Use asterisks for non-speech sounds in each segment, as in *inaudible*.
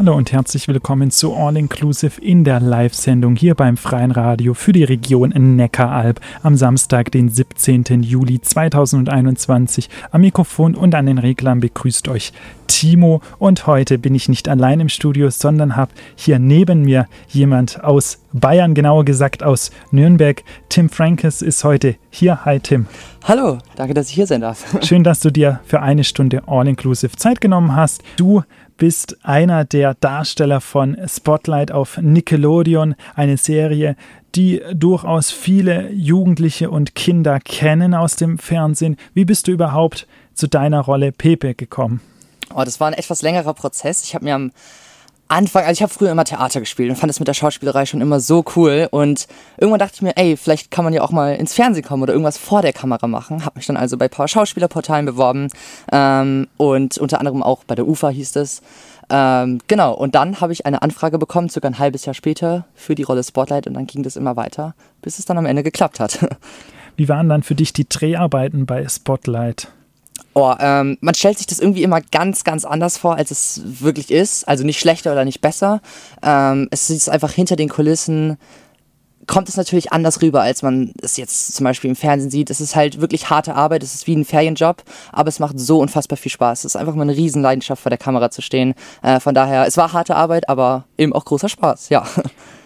Hallo und herzlich willkommen zu All Inclusive in der Live-Sendung hier beim Freien Radio für die Region Neckaralb am Samstag, den 17. Juli 2021. Am Mikrofon und an den Reglern begrüßt euch Timo und heute bin ich nicht allein im Studio, sondern habe hier neben mir jemand aus Bayern, genauer gesagt aus Nürnberg. Tim Frankes ist heute hier. Hi Tim. Hallo, danke, dass ich hier sein darf. *laughs* Schön, dass du dir für eine Stunde All-Inclusive Zeit genommen hast. Du bist einer der Darsteller von Spotlight auf Nickelodeon, eine Serie, die durchaus viele Jugendliche und Kinder kennen aus dem Fernsehen. Wie bist du überhaupt zu deiner Rolle Pepe gekommen? Oh, das war ein etwas längerer Prozess. Ich habe mir am Anfang, also ich habe früher immer Theater gespielt und fand das mit der Schauspielerei schon immer so cool. Und irgendwann dachte ich mir, ey, vielleicht kann man ja auch mal ins Fernsehen kommen oder irgendwas vor der Kamera machen. Habe mich dann also bei ein paar Schauspielerportalen beworben ähm, und unter anderem auch bei der UFA hieß es. Ähm, genau, und dann habe ich eine Anfrage bekommen, circa ein halbes Jahr später, für die Rolle Spotlight und dann ging das immer weiter, bis es dann am Ende geklappt hat. *laughs* Wie waren dann für dich die Dreharbeiten bei Spotlight? Oh, ähm, man stellt sich das irgendwie immer ganz, ganz anders vor, als es wirklich ist. Also nicht schlechter oder nicht besser. Ähm, es ist einfach hinter den Kulissen kommt es natürlich anders rüber, als man es jetzt zum Beispiel im Fernsehen sieht. Es ist halt wirklich harte Arbeit, es ist wie ein Ferienjob, aber es macht so unfassbar viel Spaß. Es ist einfach mal eine Riesenleidenschaft vor der Kamera zu stehen. Äh, von daher, es war harte Arbeit, aber eben auch großer Spaß, ja.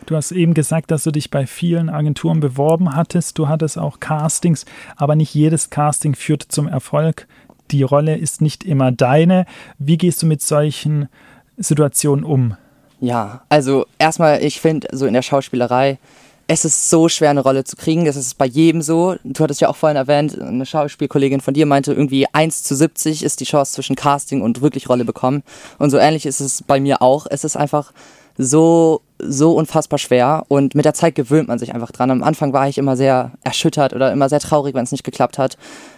Du hast eben gesagt, dass du dich bei vielen Agenturen beworben hattest. Du hattest auch Castings, aber nicht jedes Casting führt zum Erfolg die Rolle ist nicht immer deine. Wie gehst du mit solchen Situationen um? Ja, also erstmal, ich finde, so in der Schauspielerei, es ist so schwer, eine Rolle zu kriegen. Das ist bei jedem so. Du hattest ja auch vorhin erwähnt, eine Schauspielkollegin von dir meinte, irgendwie 1 zu 70 ist die Chance zwischen Casting und wirklich Rolle bekommen. Und so ähnlich ist es bei mir auch. Es ist einfach so, so unfassbar schwer und mit der Zeit gewöhnt man sich einfach dran. Am Anfang war ich immer sehr erschüttert oder immer sehr traurig, wenn es nicht geklappt hat.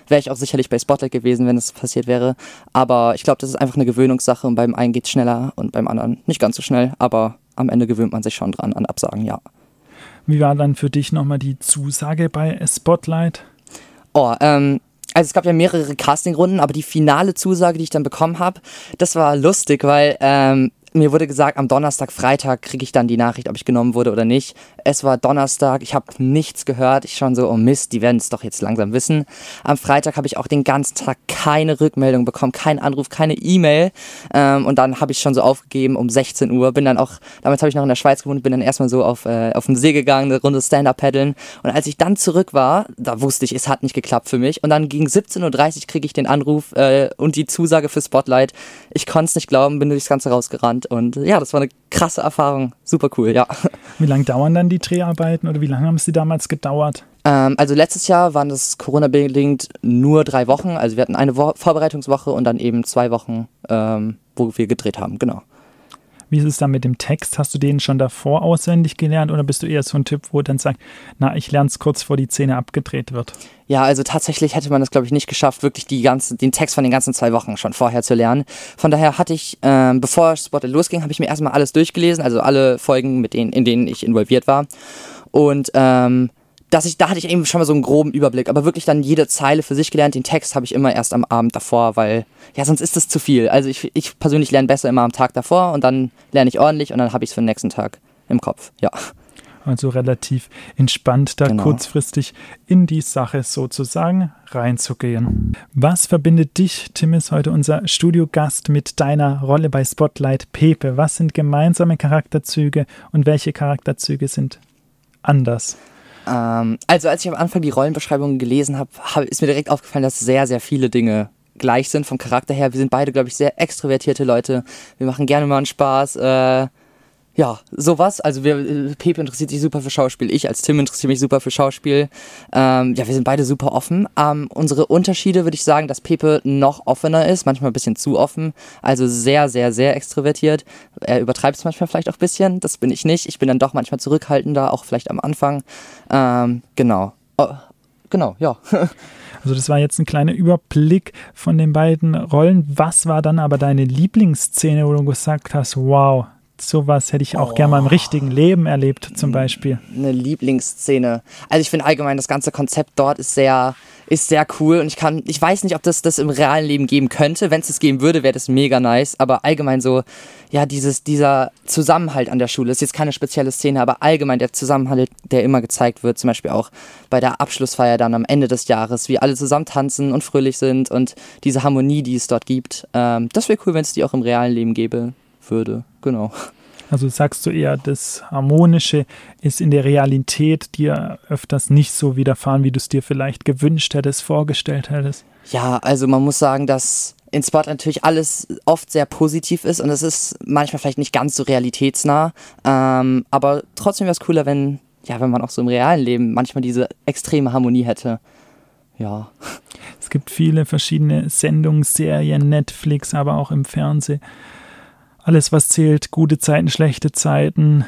Wäre ich auch sicherlich bei Spotlight gewesen, wenn es passiert wäre. Aber ich glaube, das ist einfach eine Gewöhnungssache und beim einen geht es schneller und beim anderen nicht ganz so schnell. Aber am Ende gewöhnt man sich schon dran an Absagen, ja. Wie war dann für dich nochmal die Zusage bei Spotlight? Oh, ähm, also es gab ja mehrere Castingrunden, aber die finale Zusage, die ich dann bekommen habe, das war lustig, weil ähm, mir wurde gesagt, am Donnerstag, Freitag kriege ich dann die Nachricht, ob ich genommen wurde oder nicht. Es war Donnerstag, ich habe nichts gehört. Ich schon so, oh Mist, die werden es doch jetzt langsam wissen. Am Freitag habe ich auch den ganzen Tag keine Rückmeldung bekommen, keinen Anruf, keine E-Mail. Ähm, und dann habe ich schon so aufgegeben um 16 Uhr. Bin dann auch, damals habe ich noch in der Schweiz gewohnt, bin dann erstmal so auf, äh, auf den See gegangen, eine Runde Stand-Up-Paddeln. Und als ich dann zurück war, da wusste ich, es hat nicht geklappt für mich. Und dann gegen 17.30 Uhr kriege ich den Anruf äh, und die Zusage für Spotlight. Ich konnte es nicht glauben, bin durchs Ganze rausgerannt und ja, das war eine krasse Erfahrung. Super cool, ja. Wie lange dauern dann die Dreharbeiten oder wie lange haben sie damals gedauert? Ähm, also letztes Jahr waren das Corona-bedingt nur drei Wochen. Also wir hatten eine Wo Vorbereitungswoche und dann eben zwei Wochen, ähm, wo wir gedreht haben, genau. Wie ist es dann mit dem Text? Hast du den schon davor auswendig gelernt oder bist du eher so ein Typ, wo dann sagt, na, ich lerne es kurz vor die Szene abgedreht wird? Ja, also tatsächlich hätte man das, glaube ich, nicht geschafft, wirklich die ganze, den Text von den ganzen zwei Wochen schon vorher zu lernen. Von daher hatte ich, ähm, bevor Spotlight losging, habe ich mir erstmal alles durchgelesen, also alle Folgen, mit denen, in denen ich involviert war. Und ähm, dass ich, da hatte ich eben schon mal so einen groben Überblick, aber wirklich dann jede Zeile für sich gelernt. Den Text habe ich immer erst am Abend davor, weil, ja, sonst ist das zu viel. Also ich, ich persönlich lerne besser immer am Tag davor und dann lerne ich ordentlich und dann habe ich es für den nächsten Tag im Kopf, ja. Also relativ entspannt da genau. kurzfristig in die Sache sozusagen reinzugehen. Was verbindet dich, Tim ist heute unser Studiogast, mit deiner Rolle bei Spotlight Pepe? Was sind gemeinsame Charakterzüge und welche Charakterzüge sind anders? Ähm, also als ich am Anfang die Rollenbeschreibungen gelesen habe, hab, ist mir direkt aufgefallen, dass sehr, sehr viele Dinge gleich sind vom Charakter her. Wir sind beide, glaube ich, sehr extrovertierte Leute. Wir machen gerne mal einen Spaß. Äh, ja, sowas. Also wir, äh, Pepe interessiert sich super für Schauspiel. Ich als Tim interessiere mich super für Schauspiel. Ähm, ja, wir sind beide super offen. Ähm, unsere Unterschiede würde ich sagen, dass Pepe noch offener ist, manchmal ein bisschen zu offen. Also sehr, sehr, sehr extrovertiert. Er übertreibt es manchmal vielleicht auch ein bisschen. Das bin ich nicht. Ich bin dann doch manchmal zurückhaltender, auch vielleicht am Anfang. Ähm, genau. Oh, genau, ja. *laughs* Also das war jetzt ein kleiner Überblick von den beiden Rollen. Was war dann aber deine Lieblingsszene, wo du gesagt hast, wow, sowas hätte ich auch oh. gerne mal im richtigen Leben erlebt, zum Beispiel? Eine Lieblingsszene. Also ich finde allgemein, das ganze Konzept dort ist sehr, ist sehr cool und ich kann, ich weiß nicht, ob das das im realen Leben geben könnte. Wenn es das geben würde, wäre das mega nice. Aber allgemein so, ja, dieses, dieser Zusammenhalt an der Schule ist jetzt keine spezielle Szene, aber allgemein der Zusammenhalt, der immer gezeigt wird, zum Beispiel auch bei der Abschlussfeier dann am Ende des Jahres, wie alle zusammen tanzen und fröhlich sind und diese Harmonie, die es dort gibt. Ähm, das wäre cool, wenn es die auch im realen Leben gäbe, würde. Genau. Also sagst du eher, das Harmonische ist in der Realität dir öfters nicht so widerfahren, wie du es dir vielleicht gewünscht hättest, vorgestellt hättest? Ja, also man muss sagen, dass in Spot natürlich alles oft sehr positiv ist und es ist manchmal vielleicht nicht ganz so realitätsnah. Ähm, aber trotzdem wäre es cooler, wenn, ja, wenn man auch so im realen Leben manchmal diese extreme Harmonie hätte. Ja. Es gibt viele verschiedene Sendungen, Serien, Netflix, aber auch im Fernsehen alles, was zählt, gute Zeiten, schlechte Zeiten,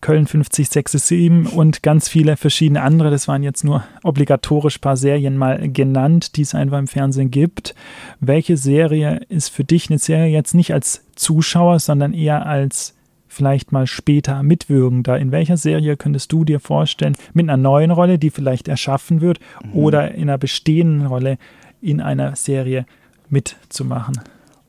Köln 5067 und ganz viele verschiedene andere. Das waren jetzt nur obligatorisch ein paar Serien mal genannt, die es einfach im Fernsehen gibt. Welche Serie ist für dich eine Serie jetzt nicht als Zuschauer, sondern eher als vielleicht mal später Mitwirkender? In welcher Serie könntest du dir vorstellen, mit einer neuen Rolle, die vielleicht erschaffen wird, mhm. oder in einer bestehenden Rolle in einer Serie mitzumachen?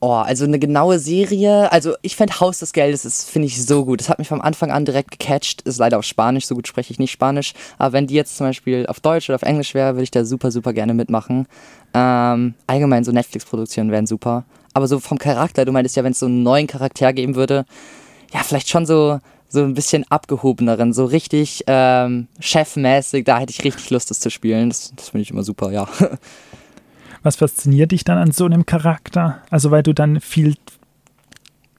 Oh, also eine genaue Serie. Also ich fände Haus des Geldes, das finde ich so gut. Das hat mich vom Anfang an direkt gecatcht. Ist leider auf Spanisch, so gut spreche ich nicht Spanisch. Aber wenn die jetzt zum Beispiel auf Deutsch oder auf Englisch wäre, würde ich da super, super gerne mitmachen. Ähm, allgemein so Netflix-Produktionen wären super. Aber so vom Charakter, du meintest ja, wenn es so einen neuen Charakter geben würde, ja, vielleicht schon so, so ein bisschen abgehobeneren, so richtig ähm, chefmäßig, da hätte ich richtig Lust, das zu spielen. Das, das finde ich immer super, ja. *laughs* Was fasziniert dich dann an so einem Charakter? Also weil du dann viel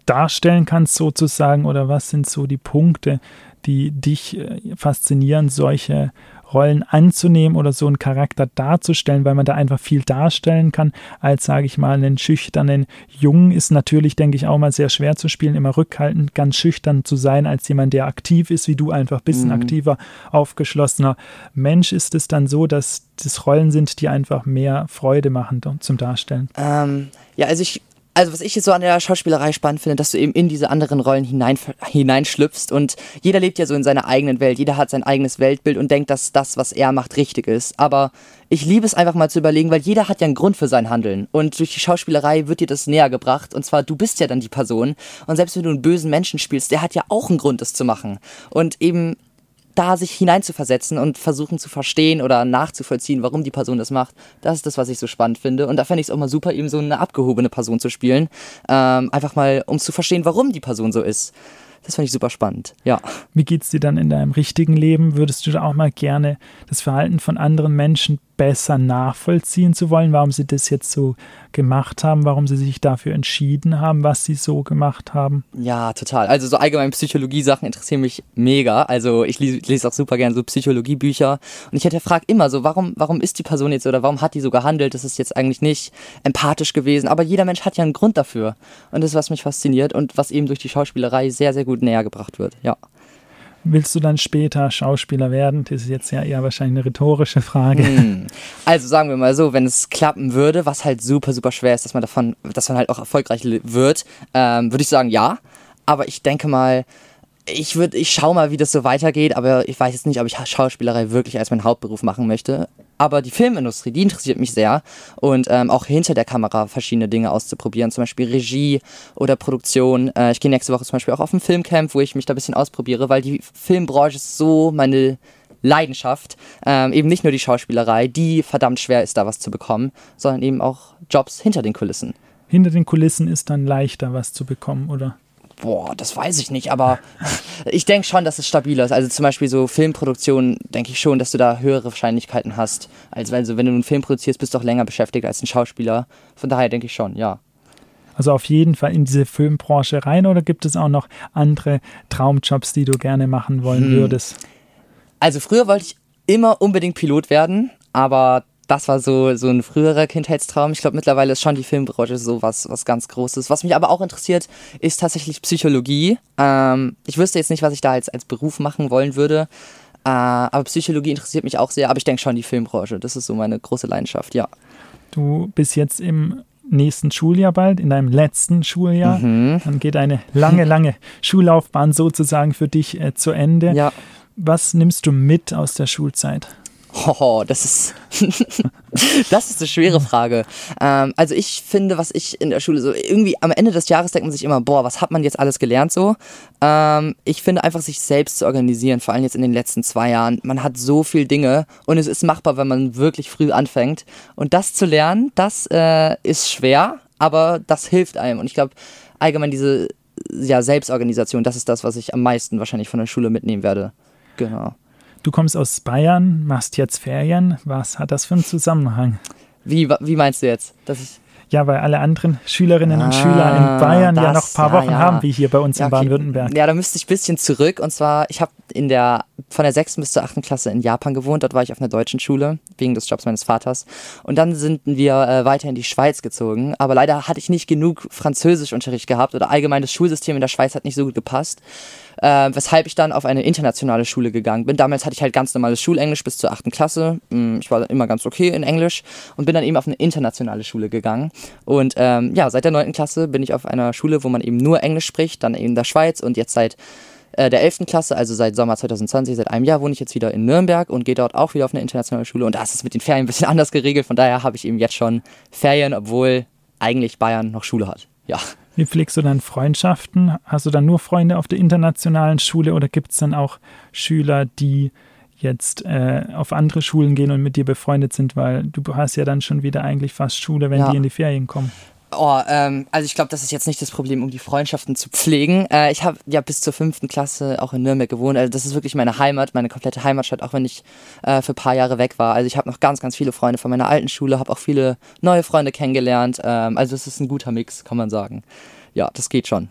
darstellen kannst sozusagen oder was sind so die Punkte, die dich äh, faszinieren, solche Rollen anzunehmen oder so einen Charakter darzustellen, weil man da einfach viel darstellen kann, als, sage ich mal, einen schüchternen Jungen ist natürlich, denke ich, auch mal sehr schwer zu spielen, immer rückhaltend, ganz schüchtern zu sein, als jemand, der aktiv ist, wie du einfach bist, ein mhm. aktiver, aufgeschlossener Mensch. Ist es dann so, dass das Rollen sind, die einfach mehr Freude machen zum Darstellen? Ähm, ja, also ich also was ich jetzt so an der Schauspielerei spannend finde, dass du eben in diese anderen Rollen hinein, hineinschlüpfst und jeder lebt ja so in seiner eigenen Welt, jeder hat sein eigenes Weltbild und denkt, dass das, was er macht, richtig ist. Aber ich liebe es einfach mal zu überlegen, weil jeder hat ja einen Grund für sein Handeln. Und durch die Schauspielerei wird dir das näher gebracht. Und zwar du bist ja dann die Person. Und selbst wenn du einen bösen Menschen spielst, der hat ja auch einen Grund, das zu machen. Und eben da sich hineinzuversetzen und versuchen zu verstehen oder nachzuvollziehen, warum die Person das macht, das ist das, was ich so spannend finde. Und da fände ich es auch mal super, eben so eine abgehobene Person zu spielen. Ähm, einfach mal, um zu verstehen, warum die Person so ist. Das fand ich super spannend, ja. Wie geht's dir dann in deinem richtigen Leben? Würdest du da auch mal gerne das Verhalten von anderen Menschen besser nachvollziehen zu wollen, warum sie das jetzt so gemacht haben, warum sie sich dafür entschieden haben, was sie so gemacht haben? Ja, total. Also so allgemein Psychologie-Sachen interessieren mich mega. Also ich lese auch super gerne so Psychologiebücher und ich hätte fragt immer so, warum, warum ist die Person jetzt oder warum hat die so gehandelt? Das ist jetzt eigentlich nicht empathisch gewesen, aber jeder Mensch hat ja einen Grund dafür. Und das ist, was mich fasziniert und was eben durch die Schauspielerei sehr, sehr gut näher gebracht wird. Ja. Willst du dann später Schauspieler werden? Das ist jetzt ja eher wahrscheinlich eine rhetorische Frage. Hm. Also sagen wir mal so, wenn es klappen würde, was halt super, super schwer ist, dass man davon, dass man halt auch erfolgreich wird, ähm, würde ich sagen, ja. Aber ich denke mal, ich würde, ich schau mal, wie das so weitergeht, aber ich weiß jetzt nicht, ob ich Schauspielerei wirklich als meinen Hauptberuf machen möchte. Aber die Filmindustrie, die interessiert mich sehr und ähm, auch hinter der Kamera verschiedene Dinge auszuprobieren, zum Beispiel Regie oder Produktion. Äh, ich gehe nächste Woche zum Beispiel auch auf ein Filmcamp, wo ich mich da ein bisschen ausprobiere, weil die Filmbranche ist so meine Leidenschaft. Ähm, eben nicht nur die Schauspielerei, die verdammt schwer ist, da was zu bekommen, sondern eben auch Jobs hinter den Kulissen. Hinter den Kulissen ist dann leichter, was zu bekommen, oder? Boah, das weiß ich nicht, aber *laughs* ich denke schon, dass es stabiler ist. Also zum Beispiel so Filmproduktion, denke ich schon, dass du da höhere Wahrscheinlichkeiten hast. Als wenn, wenn du einen Film produzierst, bist du auch länger beschäftigt als ein Schauspieler. Von daher denke ich schon, ja. Also auf jeden Fall in diese Filmbranche rein oder gibt es auch noch andere Traumjobs, die du gerne machen wollen hm. würdest? Also früher wollte ich immer unbedingt Pilot werden, aber das war so, so ein früherer Kindheitstraum. Ich glaube, mittlerweile ist schon die Filmbranche so was, was ganz Großes. Was mich aber auch interessiert, ist tatsächlich Psychologie. Ähm, ich wüsste jetzt nicht, was ich da als, als Beruf machen wollen würde. Äh, aber Psychologie interessiert mich auch sehr. Aber ich denke schon die Filmbranche. Das ist so meine große Leidenschaft, ja. Du bist jetzt im nächsten Schuljahr bald, in deinem letzten Schuljahr. Mhm. Dann geht eine lange, *laughs* lange Schullaufbahn sozusagen für dich äh, zu Ende. Ja. Was nimmst du mit aus der Schulzeit? Oh, das ist, *laughs* das ist eine schwere Frage. Ähm, also ich finde, was ich in der Schule so irgendwie am Ende des Jahres denkt man sich immer, boah, was hat man jetzt alles gelernt so? Ähm, ich finde einfach, sich selbst zu organisieren, vor allem jetzt in den letzten zwei Jahren. Man hat so viel Dinge und es ist machbar, wenn man wirklich früh anfängt. Und das zu lernen, das äh, ist schwer, aber das hilft einem. Und ich glaube, allgemein diese ja, Selbstorganisation, das ist das, was ich am meisten wahrscheinlich von der Schule mitnehmen werde. Genau. Du kommst aus Bayern, machst jetzt Ferien. Was hat das für einen Zusammenhang? Wie, wie meinst du jetzt? Dass ich ja, weil alle anderen Schülerinnen ah, und Schüler in Bayern das, ja noch ein paar Wochen ja. haben, wie hier bei uns ja, in Baden-Württemberg. Ja, da müsste ich ein bisschen zurück. Und zwar, ich habe in der von der 6. bis zur 8. Klasse in Japan gewohnt. Dort war ich auf einer deutschen Schule, wegen des Jobs meines Vaters. Und dann sind wir äh, weiter in die Schweiz gezogen. Aber leider hatte ich nicht genug Französischunterricht gehabt oder allgemein das Schulsystem in der Schweiz hat nicht so gut gepasst äh, weshalb ich dann auf eine internationale Schule gegangen bin. Damals hatte ich halt ganz normales Schulenglisch bis zur 8. Klasse. Mm, ich war immer ganz okay in Englisch und bin dann eben auf eine internationale Schule gegangen. Und ähm, ja, seit der 9. Klasse bin ich auf einer Schule, wo man eben nur Englisch spricht, dann eben in der Schweiz und jetzt seit äh, der 11. Klasse, also seit Sommer 2020, seit einem Jahr wohne ich jetzt wieder in Nürnberg und gehe dort auch wieder auf eine internationale Schule. Und da ist es mit den Ferien ein bisschen *laughs* anders geregelt. Von daher habe ich eben jetzt schon Ferien, obwohl eigentlich Bayern noch Schule hat. Ja. Wie pflegst du dann Freundschaften? Hast du dann nur Freunde auf der internationalen Schule oder gibt es dann auch Schüler, die jetzt äh, auf andere Schulen gehen und mit dir befreundet sind, weil du hast ja dann schon wieder eigentlich fast Schule, wenn ja. die in die Ferien kommen. Oh, ähm, also ich glaube, das ist jetzt nicht das Problem, um die Freundschaften zu pflegen. Äh, ich habe ja bis zur fünften Klasse auch in Nürnberg gewohnt. Also das ist wirklich meine Heimat, meine komplette Heimatstadt, auch wenn ich äh, für ein paar Jahre weg war. Also ich habe noch ganz, ganz viele Freunde von meiner alten Schule, habe auch viele neue Freunde kennengelernt. Ähm, also es ist ein guter Mix, kann man sagen. Ja, das geht schon.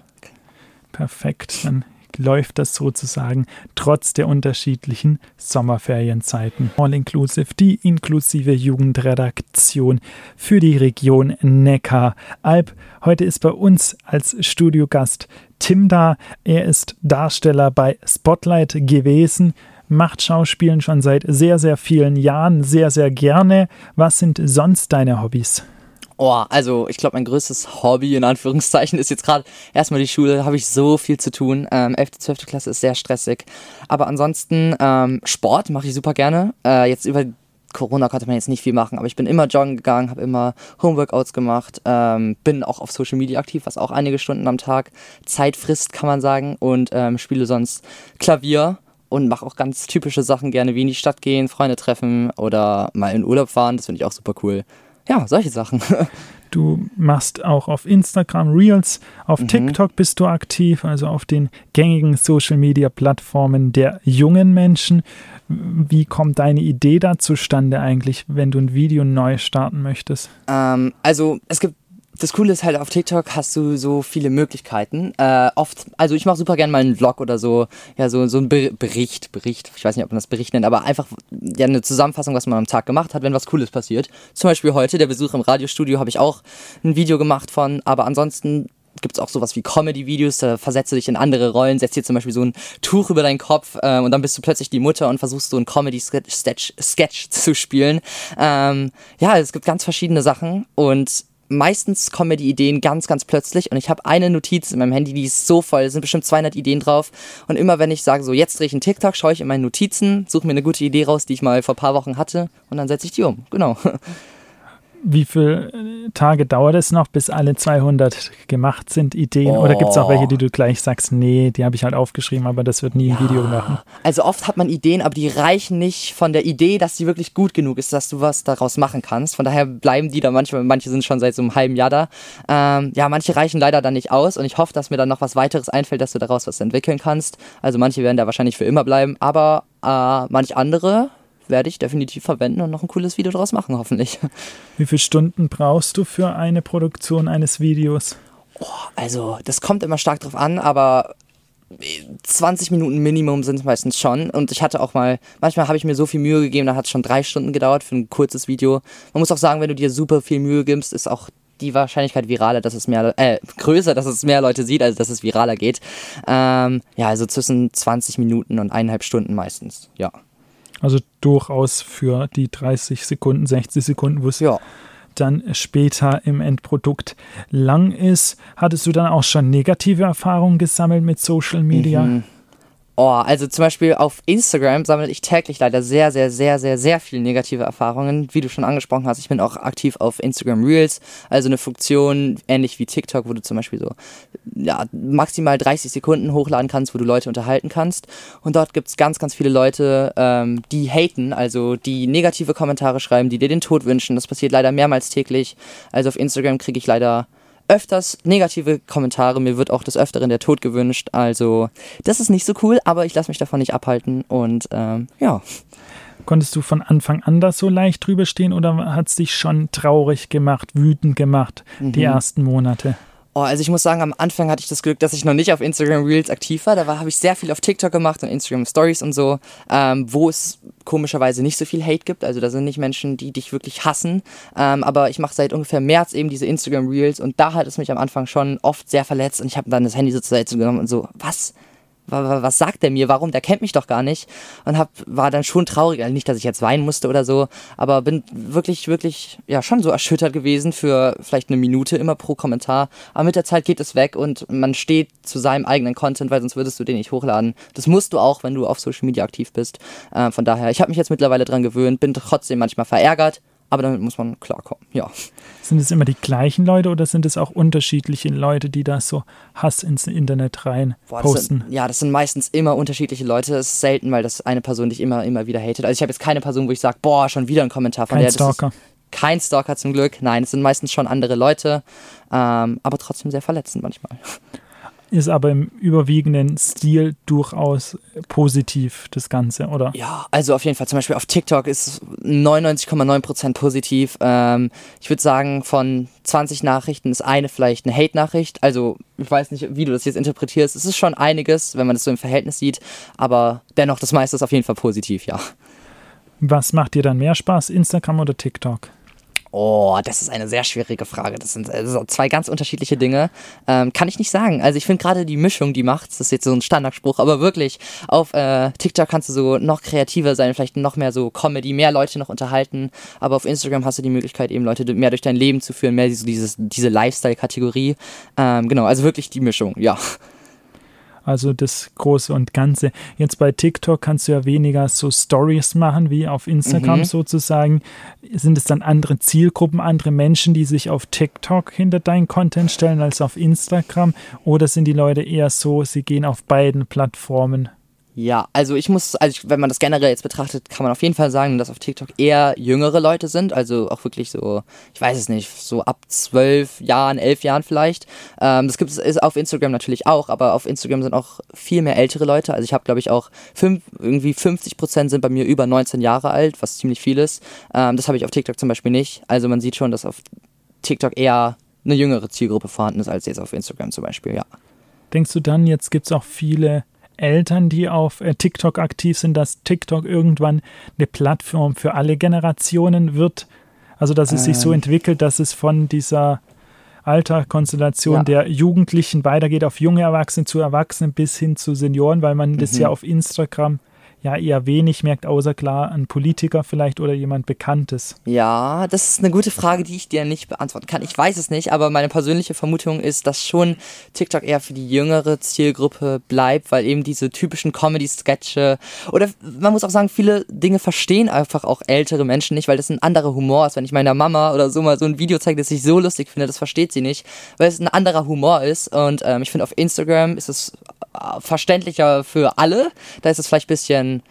Perfekt. Dann läuft das sozusagen trotz der unterschiedlichen Sommerferienzeiten. All Inclusive, die inklusive Jugendredaktion für die Region Neckar-Alb. Heute ist bei uns als Studiogast Tim da. Er ist Darsteller bei Spotlight gewesen macht Schauspielen schon seit sehr, sehr vielen Jahren, sehr, sehr gerne. Was sind sonst deine Hobbys? Oh, also ich glaube, mein größtes Hobby in Anführungszeichen ist jetzt gerade erstmal die Schule. Da habe ich so viel zu tun. Ähm, 11., 12. Klasse ist sehr stressig. Aber ansonsten ähm, Sport mache ich super gerne. Äh, jetzt über Corona konnte man jetzt nicht viel machen, aber ich bin immer joggen gegangen, habe immer Homeworkouts gemacht, ähm, bin auch auf Social Media aktiv, was auch einige Stunden am Tag Zeit frisst, kann man sagen, und ähm, spiele sonst Klavier und mache auch ganz typische Sachen gerne, wie in die Stadt gehen, Freunde treffen oder mal in Urlaub fahren. Das finde ich auch super cool ja, solche Sachen. *laughs* Du machst auch auf Instagram Reels, auf mhm. TikTok bist du aktiv, also auf den gängigen Social-Media-Plattformen der jungen Menschen. Wie kommt deine Idee da zustande eigentlich, wenn du ein Video neu starten möchtest? Ähm, also es gibt das Coole ist halt, auf TikTok hast du so viele Möglichkeiten. Äh, oft, also ich mache super gerne mal einen Vlog oder so, ja, so, so ein Bericht, Bericht, ich weiß nicht, ob man das Bericht nennt, aber einfach ja, eine Zusammenfassung, was man am Tag gemacht hat, wenn was Cooles passiert. Zum Beispiel heute, der Besuch im Radiostudio, habe ich auch ein Video gemacht von, aber ansonsten gibt es auch sowas wie Comedy-Videos, da versetze dich in andere Rollen, setzt dir zum Beispiel so ein Tuch über deinen Kopf äh, und dann bist du plötzlich die Mutter und versuchst so ein Comedy-Sketch Sketch *laughs* zu spielen. Ähm, ja, es gibt ganz verschiedene Sachen und meistens kommen mir die Ideen ganz, ganz plötzlich und ich habe eine Notiz in meinem Handy, die ist so voll, da sind bestimmt 200 Ideen drauf und immer wenn ich sage, so jetzt drehe ich einen TikTok, schaue ich in meine Notizen, suche mir eine gute Idee raus, die ich mal vor ein paar Wochen hatte und dann setze ich die um, genau. *laughs* wie viele Tage dauert es noch, bis alle 200 gemacht sind, Ideen? Oh. Oder gibt es auch welche, die du gleich sagst, nee, die habe ich halt aufgeschrieben, aber das wird nie ja. ein Video machen? Also oft hat man Ideen, aber die reichen nicht von der Idee, dass sie wirklich gut genug ist, dass du was daraus machen kannst. Von daher bleiben die da manchmal, manche sind schon seit so einem halben Jahr da. Ähm, ja, manche reichen leider dann nicht aus und ich hoffe, dass mir dann noch was weiteres einfällt, dass du daraus was entwickeln kannst. Also manche werden da wahrscheinlich für immer bleiben, aber äh, manch andere werde ich definitiv verwenden und noch ein cooles Video draus machen, hoffentlich. Wie viele Stunden brauchst du für eine Produktion eines Videos? Oh, also, das kommt immer stark drauf an, aber 20 Minuten Minimum sind es meistens schon. Und ich hatte auch mal, manchmal habe ich mir so viel Mühe gegeben, da hat es schon drei Stunden gedauert für ein kurzes Video. Man muss auch sagen, wenn du dir super viel Mühe gibst, ist auch die Wahrscheinlichkeit viraler, dass es mehr, äh, größer, dass es mehr Leute sieht, als dass es viraler geht. Ähm, ja, also zwischen 20 Minuten und eineinhalb Stunden meistens, ja. Also durchaus für die 30 Sekunden, 60 Sekunden, wo es ja. dann später im Endprodukt lang ist. Hattest du dann auch schon negative Erfahrungen gesammelt mit Social Media? Mhm. Oh, also zum Beispiel auf Instagram sammle ich täglich leider sehr, sehr, sehr, sehr, sehr viele negative Erfahrungen. Wie du schon angesprochen hast, ich bin auch aktiv auf Instagram Reels, also eine Funktion ähnlich wie TikTok, wo du zum Beispiel so ja, maximal 30 Sekunden hochladen kannst, wo du Leute unterhalten kannst. Und dort gibt es ganz, ganz viele Leute, ähm, die haten, also die negative Kommentare schreiben, die dir den Tod wünschen. Das passiert leider mehrmals täglich. Also auf Instagram kriege ich leider öfters negative Kommentare. Mir wird auch des Öfteren der Tod gewünscht. Also, das ist nicht so cool, aber ich lasse mich davon nicht abhalten. Und ähm, ja. Konntest du von Anfang an da so leicht drüber stehen oder hat es dich schon traurig gemacht, wütend gemacht, mhm. die ersten Monate? Oh, also ich muss sagen, am Anfang hatte ich das Glück, dass ich noch nicht auf Instagram Reels aktiv war. Da habe ich sehr viel auf TikTok gemacht und Instagram Stories und so, ähm, wo es komischerweise nicht so viel Hate gibt. Also da sind nicht Menschen, die dich wirklich hassen. Ähm, aber ich mache seit ungefähr März eben diese Instagram Reels und da hat es mich am Anfang schon oft sehr verletzt und ich habe dann das Handy so zur Seite genommen und so, was? Was sagt der mir, warum, der kennt mich doch gar nicht. Und hab, war dann schon traurig, also nicht, dass ich jetzt weinen musste oder so, aber bin wirklich, wirklich, ja, schon so erschüttert gewesen für vielleicht eine Minute immer pro Kommentar. Aber mit der Zeit geht es weg und man steht zu seinem eigenen Content, weil sonst würdest du den nicht hochladen. Das musst du auch, wenn du auf Social Media aktiv bist. Äh, von daher, ich habe mich jetzt mittlerweile dran gewöhnt, bin trotzdem manchmal verärgert, aber damit muss man klarkommen, ja. Sind es immer die gleichen Leute oder sind es auch unterschiedliche Leute, die da so Hass ins Internet rein Boah, posten? Sind, ja, das sind meistens immer unterschiedliche Leute. Es ist selten, weil das eine Person dich immer, immer wieder hatet. Also ich habe jetzt keine Person, wo ich sage, boah, schon wieder ein Kommentar von Kein der. Stalker. kein Stalker zum Glück. Nein, es sind meistens schon andere Leute, ähm, aber trotzdem sehr verletzend manchmal ist aber im überwiegenden Stil durchaus positiv, das Ganze, oder? Ja, also auf jeden Fall. Zum Beispiel auf TikTok ist 99,9% positiv. Ähm, ich würde sagen, von 20 Nachrichten ist eine vielleicht eine Hate-Nachricht. Also ich weiß nicht, wie du das jetzt interpretierst. Es ist schon einiges, wenn man das so im Verhältnis sieht. Aber dennoch, das meiste ist auf jeden Fall positiv, ja. Was macht dir dann mehr Spaß, Instagram oder TikTok? Oh, das ist eine sehr schwierige Frage. Das sind also zwei ganz unterschiedliche Dinge. Ähm, kann ich nicht sagen. Also ich finde gerade die Mischung, die macht's. Das ist jetzt so ein Standardspruch, aber wirklich auf äh, TikTok kannst du so noch kreativer sein, vielleicht noch mehr so Comedy, mehr Leute noch unterhalten. Aber auf Instagram hast du die Möglichkeit, eben Leute mehr durch dein Leben zu führen, mehr so dieses, diese Lifestyle-Kategorie. Ähm, genau, also wirklich die Mischung, ja also das Große und Ganze. Jetzt bei TikTok kannst du ja weniger so Stories machen wie auf Instagram mhm. sozusagen. Sind es dann andere Zielgruppen, andere Menschen, die sich auf TikTok hinter deinen Content stellen als auf Instagram? Oder sind die Leute eher so, sie gehen auf beiden Plattformen? Ja, also ich muss, also ich, wenn man das generell jetzt betrachtet, kann man auf jeden Fall sagen, dass auf TikTok eher jüngere Leute sind, also auch wirklich so, ich weiß es nicht, so ab zwölf Jahren, elf Jahren vielleicht. Ähm, das gibt es auf Instagram natürlich auch, aber auf Instagram sind auch viel mehr ältere Leute. Also ich habe, glaube ich, auch fünf, irgendwie 50 Prozent sind bei mir über 19 Jahre alt, was ziemlich viel ist. Ähm, das habe ich auf TikTok zum Beispiel nicht. Also man sieht schon, dass auf TikTok eher eine jüngere Zielgruppe vorhanden ist als jetzt auf Instagram zum Beispiel, ja. Denkst du dann, jetzt gibt es auch viele Eltern, die auf äh, TikTok aktiv sind, dass TikTok irgendwann eine Plattform für alle Generationen wird. Also dass es ähm. sich so ähm. entwickelt, dass es von dieser Alterkonstellation ja. der Jugendlichen weitergeht auf junge Erwachsene zu Erwachsenen bis hin zu Senioren, weil man mhm. das ja auf Instagram ja eher wenig merkt, außer klar ein Politiker vielleicht oder jemand Bekanntes? Ja, das ist eine gute Frage, die ich dir nicht beantworten kann. Ich weiß es nicht, aber meine persönliche Vermutung ist, dass schon TikTok eher für die jüngere Zielgruppe bleibt, weil eben diese typischen Comedy-Sketche oder man muss auch sagen, viele Dinge verstehen einfach auch ältere Menschen nicht, weil das ein anderer Humor ist. Wenn ich meiner Mama oder so mal so ein Video zeige, das ich so lustig finde, das versteht sie nicht, weil es ein anderer Humor ist. Und ähm, ich finde, auf Instagram ist es verständlicher für alle. Da ist es vielleicht ein bisschen,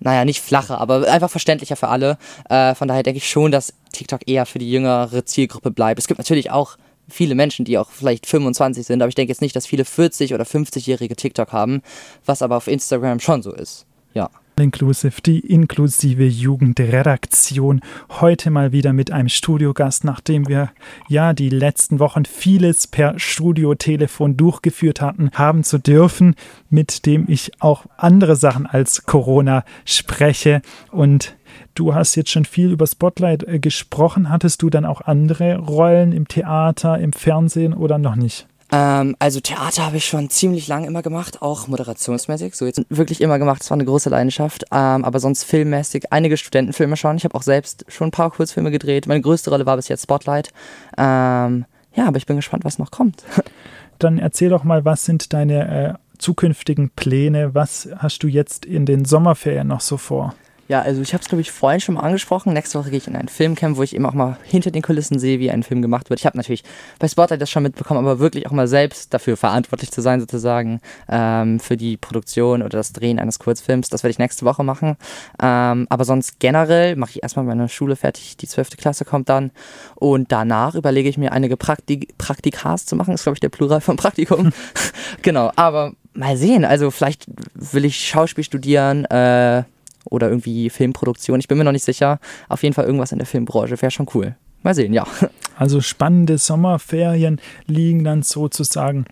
naja, nicht flacher, aber einfach verständlicher für alle. Äh, von daher denke ich schon, dass TikTok eher für die jüngere Zielgruppe bleibt. Es gibt natürlich auch viele Menschen, die auch vielleicht 25 sind, aber ich denke jetzt nicht, dass viele 40 oder 50-jährige TikTok haben, was aber auf Instagram schon so ist. Ja. Inclusive, die inklusive Jugendredaktion. Heute mal wieder mit einem Studiogast, nachdem wir ja die letzten Wochen vieles per Studiotelefon durchgeführt hatten, haben zu dürfen, mit dem ich auch andere Sachen als Corona spreche. Und du hast jetzt schon viel über Spotlight äh, gesprochen. Hattest du dann auch andere Rollen im Theater, im Fernsehen oder noch nicht? Ähm, also Theater habe ich schon ziemlich lange immer gemacht, auch moderationsmäßig. So jetzt wirklich immer gemacht. Das war eine große Leidenschaft. Ähm, aber sonst filmmäßig einige Studentenfilme schon. Ich habe auch selbst schon ein paar Kurzfilme gedreht. Meine größte Rolle war bis jetzt Spotlight. Ähm, ja, aber ich bin gespannt, was noch kommt. *laughs* Dann erzähl doch mal, was sind deine äh, zukünftigen Pläne? Was hast du jetzt in den Sommerferien noch so vor? Ja, also ich habe es, glaube ich, vorhin schon mal angesprochen. Nächste Woche gehe ich in ein Filmcamp, wo ich eben auch mal hinter den Kulissen sehe, wie ein Film gemacht wird. Ich habe natürlich bei Spotlight das schon mitbekommen, aber wirklich auch mal selbst dafür verantwortlich zu sein, sozusagen, ähm, für die Produktion oder das Drehen eines Kurzfilms. Das werde ich nächste Woche machen. Ähm, aber sonst generell mache ich erstmal meine Schule fertig. Die 12. Klasse kommt dann. Und danach überlege ich mir einige Praktik Praktikas zu machen. Das ist, glaube ich, der Plural vom Praktikum. *laughs* genau, aber mal sehen. Also vielleicht will ich Schauspiel studieren, äh, oder irgendwie Filmproduktion. Ich bin mir noch nicht sicher. Auf jeden Fall irgendwas in der Filmbranche wäre schon cool. Mal sehen, ja. *laughs* Also spannende Sommerferien liegen dann sozusagen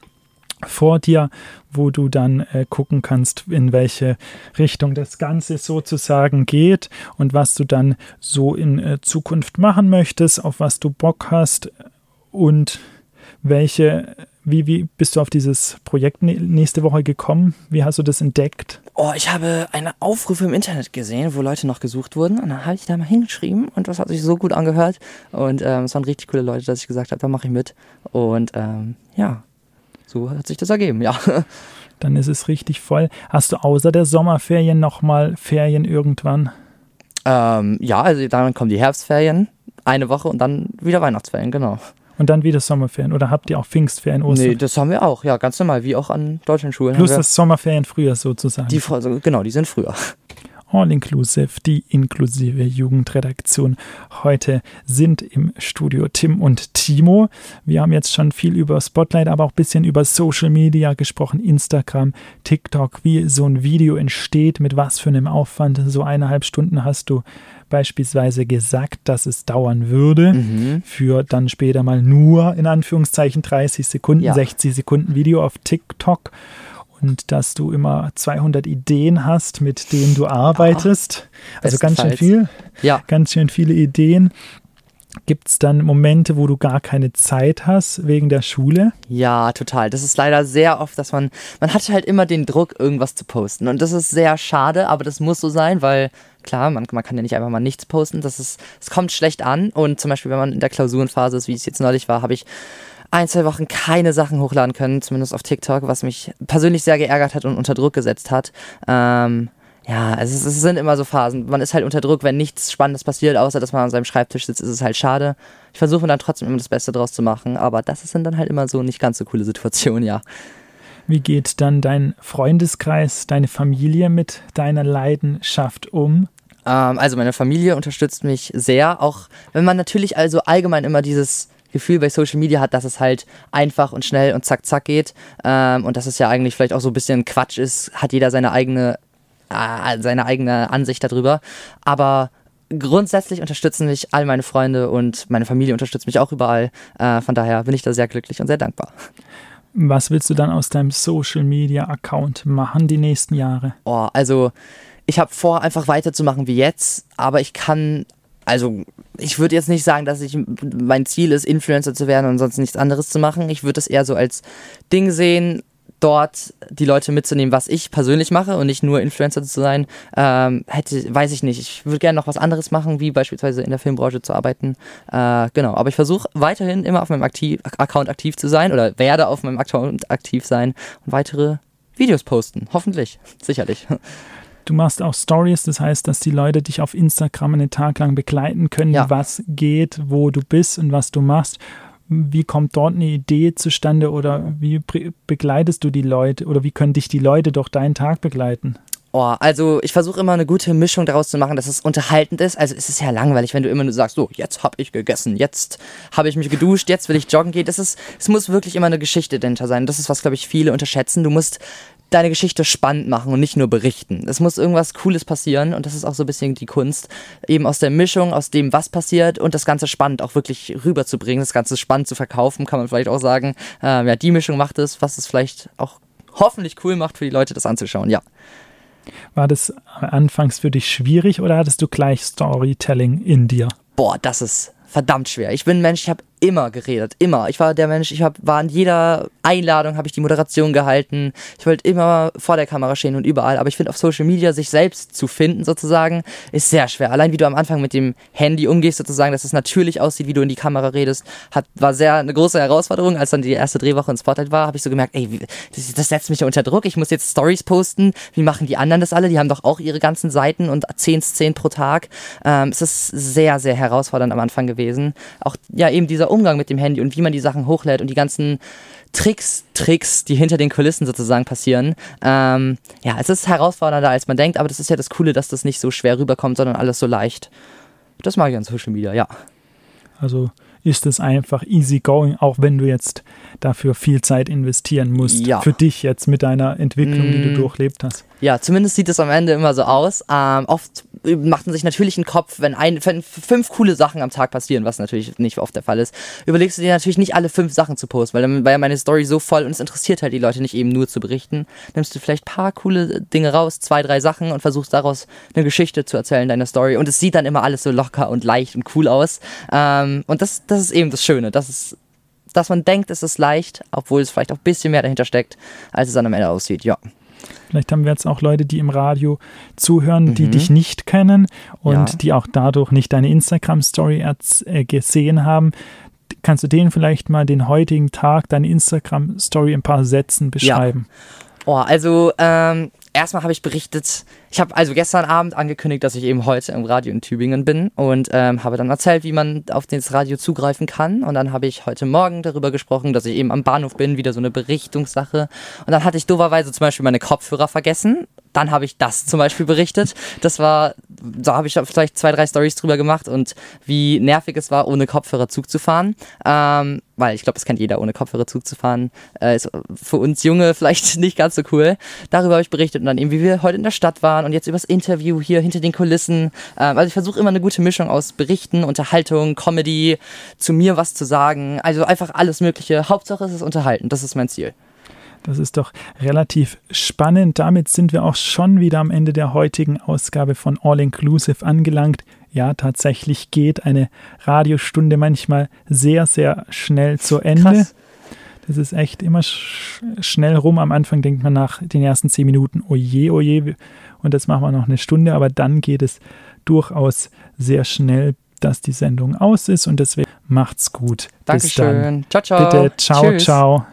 vor dir, wo du dann äh, gucken kannst, in welche Richtung das Ganze sozusagen geht und was du dann so in äh, Zukunft machen möchtest, auf was du Bock hast und welche wie, wie bist du auf dieses Projekt nächste Woche gekommen? Wie hast du das entdeckt? Oh, ich habe eine Aufrufe im Internet gesehen, wo Leute noch gesucht wurden. Und dann habe ich da mal hingeschrieben und das hat sich so gut angehört. Und ähm, es waren richtig coole Leute, dass ich gesagt habe, da mache ich mit. Und ähm, ja, so hat sich das ergeben, ja. *laughs* Dann ist es richtig voll. Hast du außer der Sommerferien nochmal Ferien irgendwann? Ähm, ja, also dann kommen die Herbstferien, eine Woche und dann wieder Weihnachtsferien, genau und dann wieder Sommerferien? Oder habt ihr auch Pfingstferien, Ostern? Nee, das haben wir auch, ja, ganz normal, wie auch an deutschen Schulen. Plus das Sommerferien früher sozusagen. Die, genau, die sind früher. All Inclusive, die inklusive Jugendredaktion. Heute sind im Studio Tim und Timo. Wir haben jetzt schon viel über Spotlight, aber auch ein bisschen über Social Media gesprochen, Instagram, TikTok, wie so ein Video entsteht, mit was für einem Aufwand. So eineinhalb Stunden hast du beispielsweise gesagt, dass es dauern würde, mhm. für dann später mal nur in Anführungszeichen 30 Sekunden, ja. 60 Sekunden Video auf TikTok und dass du immer 200 Ideen hast, mit denen du arbeitest. Ja, also ganz schön viel. Ja. Ganz schön viele Ideen. Gibt es dann Momente, wo du gar keine Zeit hast wegen der Schule? Ja, total. Das ist leider sehr oft, dass man, man hat halt immer den Druck, irgendwas zu posten. Und das ist sehr schade, aber das muss so sein, weil klar, man, man kann ja nicht einfach mal nichts posten. Das ist, es kommt schlecht an. Und zum Beispiel, wenn man in der Klausurenphase ist, wie es jetzt neulich war, habe ich ein, zwei Wochen keine Sachen hochladen können, zumindest auf TikTok, was mich persönlich sehr geärgert hat und unter Druck gesetzt hat. Ähm, ja, es, ist, es, sind immer so Phasen. Man ist halt unter Druck, wenn nichts Spannendes passiert, außer dass man an seinem Schreibtisch sitzt, ist es halt schade. Ich versuche dann trotzdem immer das Beste draus zu machen, aber das sind dann halt immer so nicht ganz so coole Situationen, ja. Wie geht dann dein Freundeskreis, deine Familie mit deiner Leidenschaft um? Ähm, also meine Familie unterstützt mich sehr, auch wenn man natürlich also allgemein immer dieses Gefühl bei Social Media hat, dass es halt einfach und schnell und zack, zack geht. Ähm, und dass es ja eigentlich vielleicht auch so ein bisschen Quatsch ist, hat jeder seine eigene, äh, seine eigene Ansicht darüber. Aber grundsätzlich unterstützen mich all meine Freunde und meine Familie unterstützt mich auch überall. Äh, von daher bin ich da sehr glücklich und sehr dankbar. Was willst du dann aus deinem Social Media Account machen die nächsten Jahre? Oh, also ich habe vor, einfach weiterzumachen wie jetzt, aber ich kann also ich würde jetzt nicht sagen, dass ich mein Ziel ist, Influencer zu werden und sonst nichts anderes zu machen. Ich würde es eher so als Ding sehen, dort die Leute mitzunehmen, was ich persönlich mache und nicht nur Influencer zu sein. Ähm, hätte, weiß ich nicht. Ich würde gerne noch was anderes machen, wie beispielsweise in der Filmbranche zu arbeiten. Äh, genau, aber ich versuche weiterhin immer auf meinem aktiv Account aktiv zu sein oder werde auf meinem Account aktiv sein und weitere Videos posten. Hoffentlich, *laughs* sicherlich. Du machst auch Stories, das heißt, dass die Leute dich auf Instagram einen Tag lang begleiten können, ja. was geht, wo du bist und was du machst. Wie kommt dort eine Idee zustande oder wie begleitest du die Leute oder wie können dich die Leute durch deinen Tag begleiten? Oh, also ich versuche immer eine gute Mischung daraus zu machen, dass es unterhaltend ist. Also es ist ja langweilig, wenn du immer nur sagst, so, jetzt habe ich gegessen, jetzt habe ich mich geduscht, jetzt will ich joggen gehen. Das ist, es muss wirklich immer eine Geschichte dahinter sein. Das ist was, glaube ich, viele unterschätzen. Du musst deine Geschichte spannend machen und nicht nur berichten. Es muss irgendwas Cooles passieren und das ist auch so ein bisschen die Kunst, eben aus der Mischung, aus dem, was passiert und das Ganze spannend auch wirklich rüberzubringen, das Ganze spannend zu verkaufen, kann man vielleicht auch sagen. Ähm, ja, die Mischung macht es, was es vielleicht auch hoffentlich cool macht für die Leute, das anzuschauen, ja. War das anfangs für dich schwierig oder hattest du gleich Storytelling in dir? Boah, das ist verdammt schwer. Ich bin ein Mensch, ich habe immer geredet, immer. Ich war der Mensch, ich hab, war in jeder Einladung, habe ich die Moderation gehalten. Ich wollte immer vor der Kamera stehen und überall. Aber ich finde, auf Social Media sich selbst zu finden sozusagen, ist sehr schwer. Allein wie du am Anfang mit dem Handy umgehst sozusagen, dass es natürlich aussieht, wie du in die Kamera redest, hat, war sehr eine große Herausforderung. Als dann die erste Drehwoche in Spotlight war, habe ich so gemerkt, ey, das, das setzt mich unter Druck. Ich muss jetzt Stories posten. Wie machen die anderen das alle? Die haben doch auch ihre ganzen Seiten und zehn Szenen pro Tag. Ähm, es ist sehr, sehr herausfordernd am Anfang gewesen. Auch ja eben dieser Umgang mit dem Handy und wie man die Sachen hochlädt und die ganzen Tricks, Tricks, die hinter den Kulissen sozusagen passieren. Ähm, ja, es ist herausfordernder, als man denkt, aber das ist ja das Coole, dass das nicht so schwer rüberkommt, sondern alles so leicht. Das mag ich an Social Media, ja. Also ist es einfach easy going, auch wenn du jetzt dafür viel Zeit investieren musst. Ja. Für dich jetzt mit deiner Entwicklung, mm. die du mm. durchlebt hast. Ja, zumindest sieht es am Ende immer so aus. Ähm, oft macht man sich natürlich einen Kopf, wenn, ein, wenn fünf coole Sachen am Tag passieren, was natürlich nicht oft der Fall ist, überlegst du dir natürlich nicht alle fünf Sachen zu posten, weil dann war ja meine Story so voll und es interessiert halt die Leute nicht eben nur zu berichten. Nimmst du vielleicht ein paar coole Dinge raus, zwei, drei Sachen und versuchst daraus eine Geschichte zu erzählen, deine Story. Und es sieht dann immer alles so locker und leicht und cool aus. Ähm, und das, das ist eben das Schöne. Das ist dass man denkt, es ist leicht, obwohl es vielleicht auch ein bisschen mehr dahinter steckt, als es dann am Ende aussieht, ja. Vielleicht haben wir jetzt auch Leute, die im Radio zuhören, die mhm. dich nicht kennen und ja. die auch dadurch nicht deine Instagram-Story äh, gesehen haben. Kannst du denen vielleicht mal den heutigen Tag, deine Instagram-Story in ein paar Sätzen beschreiben? Ja. Oh, also ähm, erstmal habe ich berichtet, ich habe also gestern Abend angekündigt, dass ich eben heute im Radio in Tübingen bin und ähm, habe dann erzählt, wie man auf das Radio zugreifen kann. Und dann habe ich heute Morgen darüber gesprochen, dass ich eben am Bahnhof bin, wieder so eine Berichtungssache. Und dann hatte ich doverweise zum Beispiel meine Kopfhörer vergessen dann habe ich das zum Beispiel berichtet. Das war, da habe ich vielleicht zwei, drei Stories drüber gemacht und wie nervig es war, ohne Kopfhörer Zug zu fahren. Ähm, weil ich glaube, das kennt jeder, ohne Kopfhörer Zug zu fahren. Äh, ist für uns Junge *laughs* vielleicht nicht ganz so cool. Darüber habe ich berichtet und dann eben, wie wir heute in der Stadt waren und jetzt übers Interview hier hinter den Kulissen. Ähm, also ich versuche immer eine gute Mischung aus Berichten, Unterhaltung, Comedy, zu mir was zu sagen. Also einfach alles Mögliche. Hauptsache es ist unterhalten. Das ist mein Ziel. Das ist doch relativ spannend. Damit sind wir auch schon wieder am Ende der heutigen Ausgabe von All Inclusive angelangt. Ja, tatsächlich geht eine Radiostunde manchmal sehr, sehr schnell zu Ende. Krass. Das ist echt immer sch schnell rum. Am Anfang denkt man nach den ersten zehn Minuten, oje, oje, und jetzt machen wir noch eine Stunde, aber dann geht es durchaus sehr schnell, dass die Sendung aus ist und deswegen macht's gut. Dankeschön. Ciao, ciao. Bitte, ciao, Tschüss. ciao.